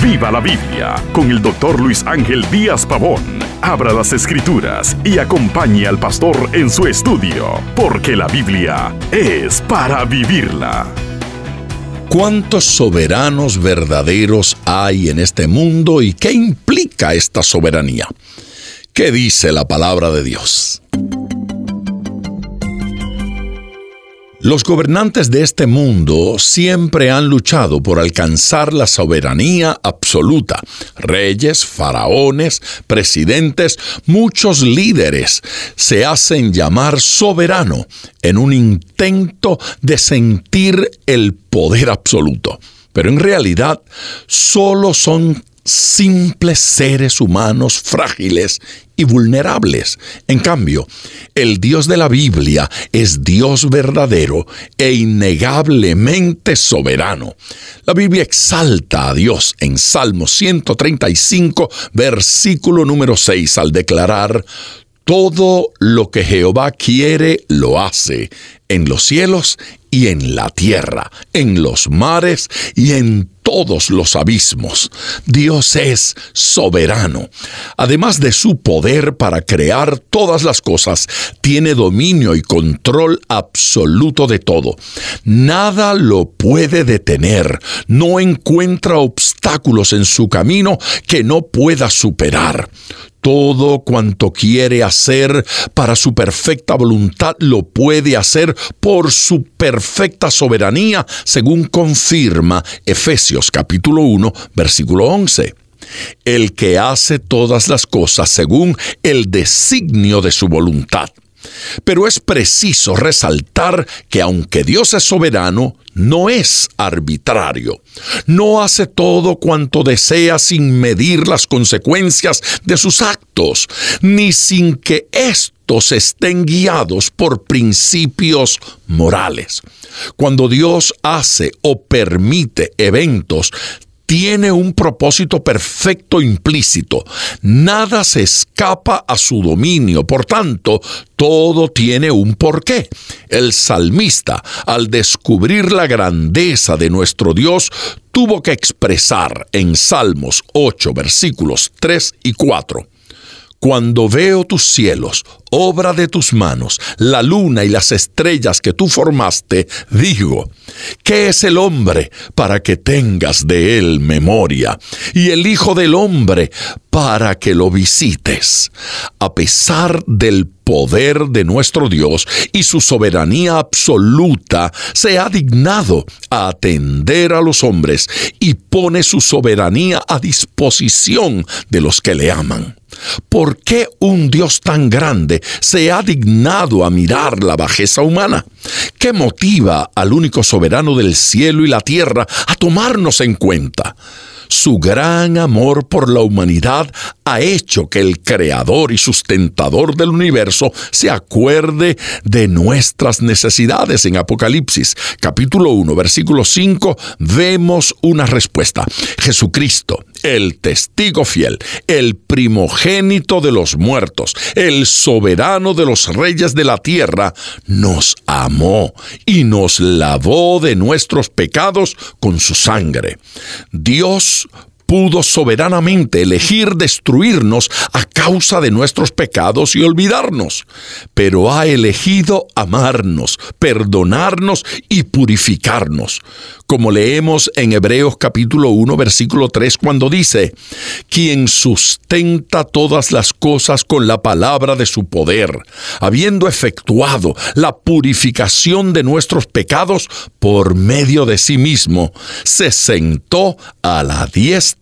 Viva la Biblia con el doctor Luis Ángel Díaz Pavón. Abra las escrituras y acompañe al pastor en su estudio, porque la Biblia es para vivirla. ¿Cuántos soberanos verdaderos hay en este mundo y qué implica esta soberanía? ¿Qué dice la palabra de Dios? Los gobernantes de este mundo siempre han luchado por alcanzar la soberanía absoluta. Reyes, faraones, presidentes, muchos líderes se hacen llamar soberano en un intento de sentir el poder absoluto. Pero en realidad solo son simples seres humanos frágiles y vulnerables. En cambio, el Dios de la Biblia es Dios verdadero e innegablemente soberano. La Biblia exalta a Dios en Salmo 135, versículo número 6, al declarar, todo lo que Jehová quiere lo hace, en los cielos y en la tierra, en los mares y en todos los abismos. Dios es soberano. Además de su poder para crear todas las cosas, tiene dominio y control absoluto de todo. Nada lo puede detener. No encuentra obstáculos en su camino que no pueda superar todo cuanto quiere hacer para su perfecta voluntad lo puede hacer por su perfecta soberanía, según confirma Efesios capítulo 1, versículo 11 el que hace todas las cosas según el designio de su voluntad. Pero es preciso resaltar que aunque Dios es soberano, no es arbitrario. No hace todo cuanto desea sin medir las consecuencias de sus actos, ni sin que estos estén guiados por principios morales. Cuando Dios hace o permite eventos, tiene un propósito perfecto implícito. Nada se escapa a su dominio. Por tanto, todo tiene un porqué. El salmista, al descubrir la grandeza de nuestro Dios, tuvo que expresar en Salmos 8, versículos 3 y 4. Cuando veo tus cielos, obra de tus manos, la luna y las estrellas que tú formaste, digo, ¿qué es el hombre para que tengas de él memoria? Y el Hijo del hombre para que lo visites. A pesar del poder de nuestro Dios y su soberanía absoluta, se ha dignado a atender a los hombres y pone su soberanía a disposición de los que le aman. ¿Por qué un Dios tan grande se ha dignado a mirar la bajeza humana? ¿Qué motiva al único soberano del cielo y la tierra a tomarnos en cuenta? Su gran amor por la humanidad ha hecho que el creador y sustentador del universo se acuerde de nuestras necesidades. En Apocalipsis capítulo 1 versículo 5 vemos una respuesta. Jesucristo, el testigo fiel, el primogénito de los muertos, el soberano de los reyes de la tierra, nos amó y nos lavó de nuestros pecados con su sangre. Dios pudo soberanamente elegir destruirnos a causa de nuestros pecados y olvidarnos, pero ha elegido amarnos, perdonarnos y purificarnos, como leemos en Hebreos capítulo 1 versículo 3 cuando dice, quien sustenta todas las cosas con la palabra de su poder, habiendo efectuado la purificación de nuestros pecados por medio de sí mismo, se sentó a la diestra